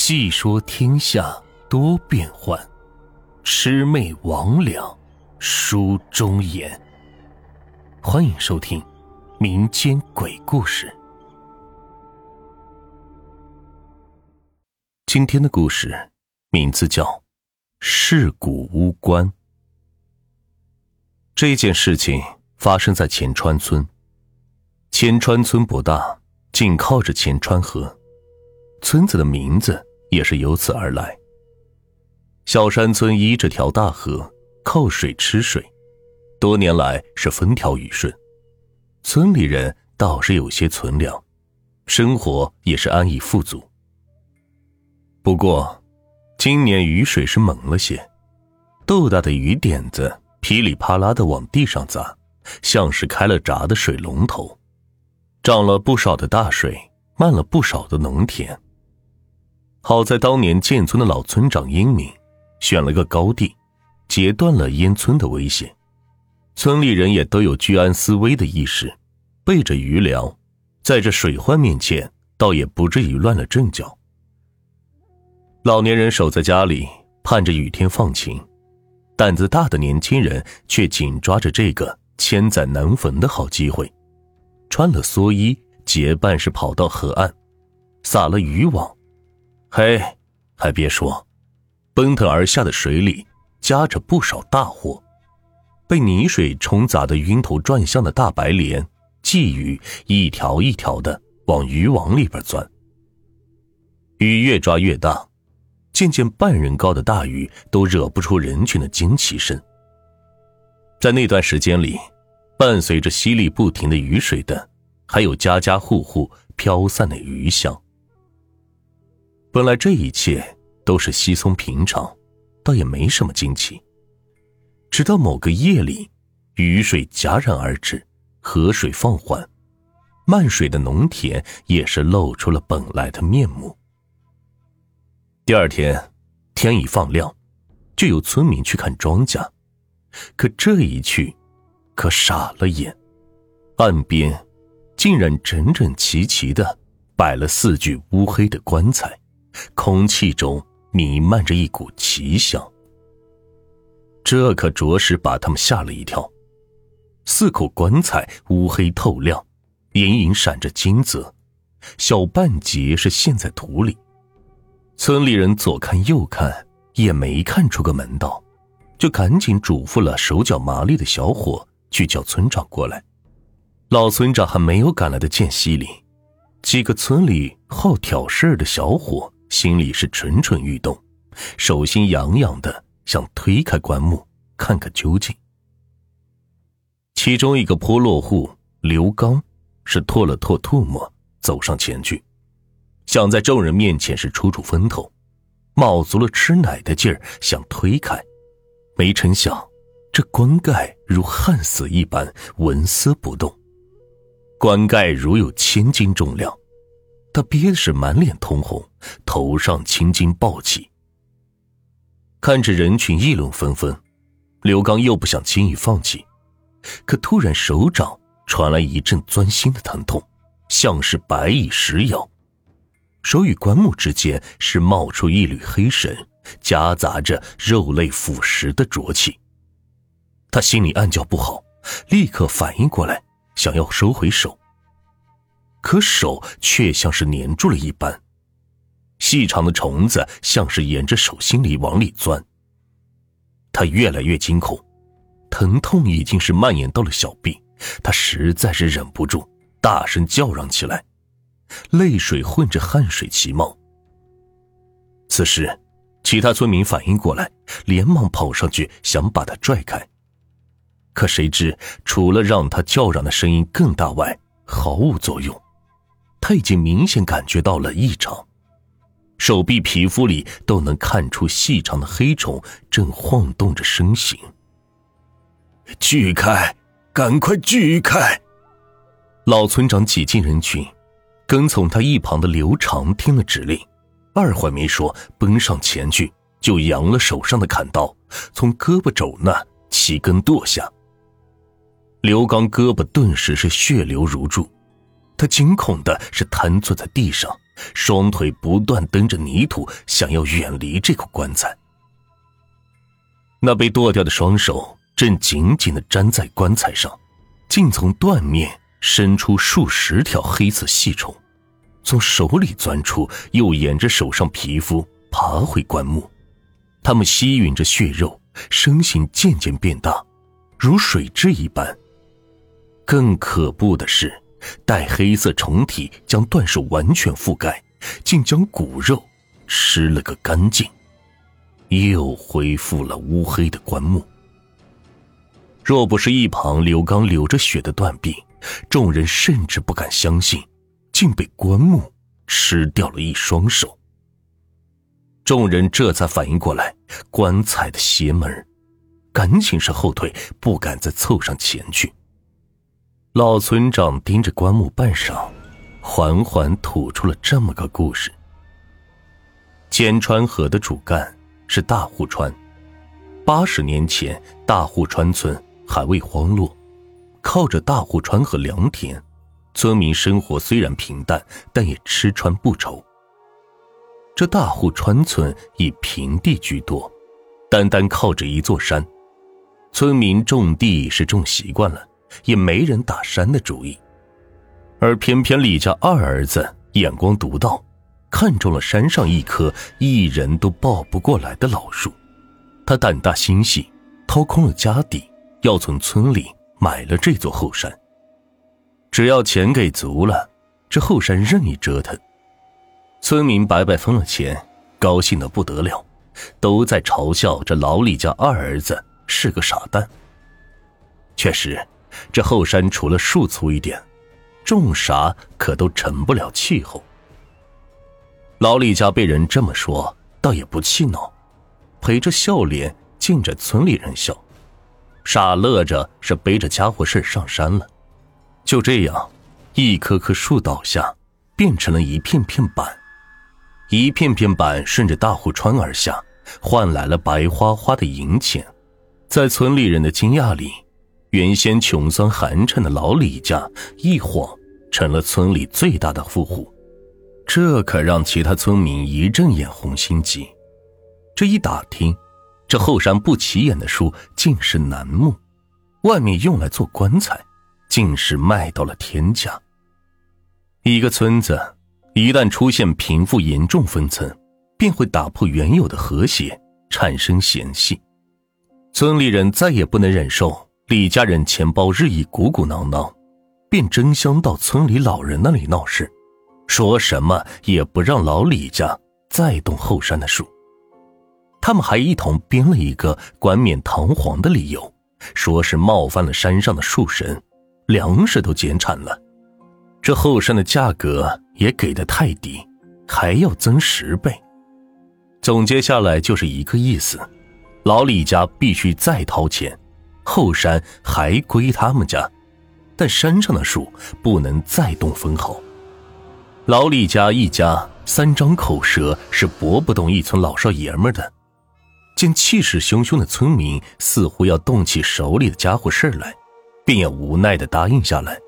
细说天下多变幻，魑魅魍魉书中言。欢迎收听民间鬼故事。今天的故事名字叫《尸骨乌关》。这件事情发生在前川村。前川村不大，紧靠着前川河。村子的名字也是由此而来。小山村依着条大河，靠水吃水，多年来是风调雨顺，村里人倒是有些存粮，生活也是安逸富足。不过，今年雨水是猛了些，豆大的雨点子噼里啪啦的往地上砸，像是开了闸的水龙头，涨了不少的大水，漫了不少的农田。好在当年建村的老村长英明，选了个高地，截断了淹村的危险。村里人也都有居安思危的意识，备着余粮，在这水患面前，倒也不至于乱了阵脚。老年人守在家里，盼着雨天放晴；胆子大的年轻人却紧抓着这个千载难逢的好机会，穿了蓑衣，结伴是跑到河岸，撒了渔网。嘿，还别说，奔腾而下的水里夹着不少大货，被泥水冲砸得晕头转向的大白鲢、鲫鱼，一条一条的往渔网里边钻。鱼越抓越大，渐渐半人高的大鱼都惹不出人群的惊奇声。在那段时间里，伴随着淅沥不停的雨水的，还有家家户户飘散的鱼香。本来这一切都是稀松平常，倒也没什么惊奇。直到某个夜里，雨水戛然而止，河水放缓，漫水的农田也是露出了本来的面目。第二天，天一放亮，就有村民去看庄稼，可这一去，可傻了眼，岸边竟然整整齐齐的摆了四具乌黑的棺材。空气中弥漫着一股奇香，这可着实把他们吓了一跳。四口棺材乌黑透亮，隐隐闪着金泽，小半截是陷在土里。村里人左看右看，也没看出个门道，就赶紧嘱咐了手脚麻利的小伙去叫村长过来。老村长还没有赶来的间隙里，几个村里好挑事的小伙。心里是蠢蠢欲动，手心痒痒的，想推开棺木看个究竟。其中一个坡落户刘刚是唾了唾唾沫，走上前去，想在众人面前是出出风头，卯足了吃奶的劲儿想推开，没成想这棺盖如焊死一般纹丝不动，棺盖如有千斤重量。他憋的是满脸通红，头上青筋暴起。看着人群议论纷纷，刘刚又不想轻易放弃，可突然手掌传来一阵钻心的疼痛，像是白蚁食咬，手与棺木之间是冒出一缕黑神，夹杂着肉类腐蚀的浊气。他心里暗叫不好，立刻反应过来，想要收回手。可手却像是粘住了一般，细长的虫子像是沿着手心里往里钻。他越来越惊恐，疼痛已经是蔓延到了小臂，他实在是忍不住，大声叫嚷起来，泪水混着汗水齐冒。此时，其他村民反应过来，连忙跑上去想把他拽开，可谁知除了让他叫嚷的声音更大外，毫无作用。他已经明显感觉到了异常，手臂皮肤里都能看出细长的黑虫正晃动着身形。锯开，赶快锯开！老村长挤进人群，跟从他一旁的刘长听了指令，二话没说，奔上前去就扬了手上的砍刀，从胳膊肘那齐根剁下。刘刚胳膊顿时是血流如注。他惊恐的是瘫坐在地上，双腿不断蹬着泥土，想要远离这口棺材。那被剁掉的双手正紧紧的粘在棺材上，竟从断面伸出数十条黑色细虫，从手里钻出，又沿着手上皮肤爬回棺木。它们吸吮着血肉，身形渐渐变大，如水蛭一般。更可怖的是，带黑色虫体将断手完全覆盖，竟将骨肉吃了个干净。又恢复了乌黑的棺木。若不是一旁刘刚流着血的断臂，众人甚至不敢相信，竟被棺木吃掉了一双手。众人这才反应过来棺材的邪门，赶紧是后退，不敢再凑上前去。老村长盯着棺木半晌，缓缓吐出了这么个故事：尖川河的主干。是大户川。八十年前，大户川村还未荒落，靠着大户川和良田，村民生活虽然平淡，但也吃穿不愁。这大户川村以平地居多，单单靠着一座山，村民种地是种习惯了，也没人打山的主意。而偏偏李家二儿子眼光独到。看中了山上一棵一人都抱不过来的老树，他胆大心细，掏空了家底，要从村里买了这座后山。只要钱给足了，这后山任意折腾。村民白白分了钱，高兴的不得了，都在嘲笑这老李家二儿子是个傻蛋。确实，这后山除了树粗一点，种啥可都成不了气候。老李家被人这么说，倒也不气恼，陪着笑脸敬着村里人笑，傻乐着是背着家伙事上山了。就这样，一棵棵树倒下，变成了一片片板，一片片板顺着大户川而下，换来了白花花的银钱。在村里人的惊讶里，原先穷酸寒碜的老李家一晃成了村里最大的富户。这可让其他村民一阵眼红心急。这一打听，这后山不起眼的树竟是楠木，外面用来做棺材，竟是卖到了天价。一个村子一旦出现贫富严重分层，便会打破原有的和谐，产生嫌隙。村里人再也不能忍受李家人钱包日益鼓鼓囊囊，便争相到村里老人那里闹事。说什么也不让老李家再动后山的树。他们还一同编了一个冠冕堂皇的理由，说是冒犯了山上的树神，粮食都减产了，这后山的价格也给的太低，还要增十倍。总结下来就是一个意思：老李家必须再掏钱，后山还归他们家，但山上的树不能再动分毫。老李家一家三张口舌是驳不动一村老少爷们的，见气势汹汹的村民似乎要动起手里的家伙事来，便也无奈的答应下来。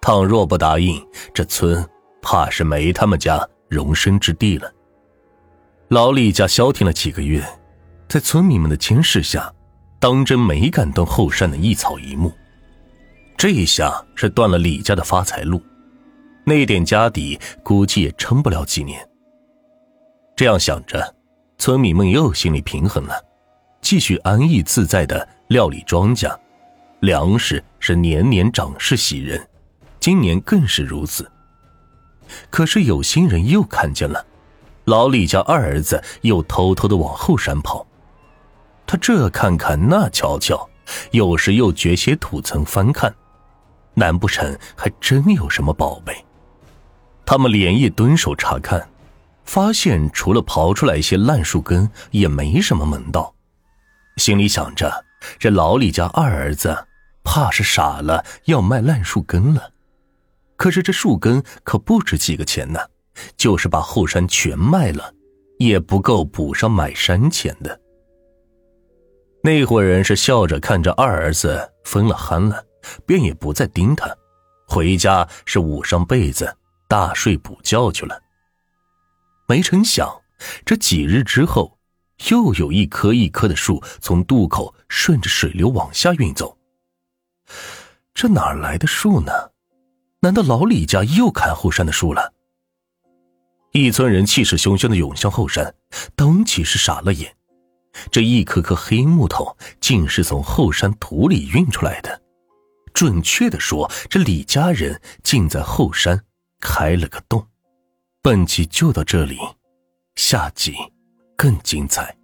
倘若不答应，这村怕是没他们家容身之地了。老李家消停了几个月，在村民们的监视下，当真没敢动后山的一草一木。这一下是断了李家的发财路。那点家底估计也撑不了几年。这样想着，村民们又心里平衡了，继续安逸自在的料理庄稼，粮食是年年涨势喜人，今年更是如此。可是有心人又看见了，老李家二儿子又偷偷的往后山跑，他这看看那瞧瞧，有时又掘些土层翻看，难不成还真有什么宝贝？他们连夜蹲守查看，发现除了刨出来一些烂树根，也没什么门道。心里想着，这老李家二儿子怕是傻了，要卖烂树根了。可是这树根可不值几个钱呢，就是把后山全卖了，也不够补上买山钱的。那伙人是笑着看着二儿子分了憨了，便也不再盯他，回家是捂上被子。大睡补觉去了。没成想，这几日之后，又有一棵一棵的树从渡口顺着水流往下运走。这哪来的树呢？难道老李家又砍后山的树了？一村人气势汹汹的涌向后山，当即是傻了眼。这一颗颗黑木头，竟是从后山土里运出来的。准确的说，这李家人竟在后山开了个洞。本集就到这里，下集更精彩。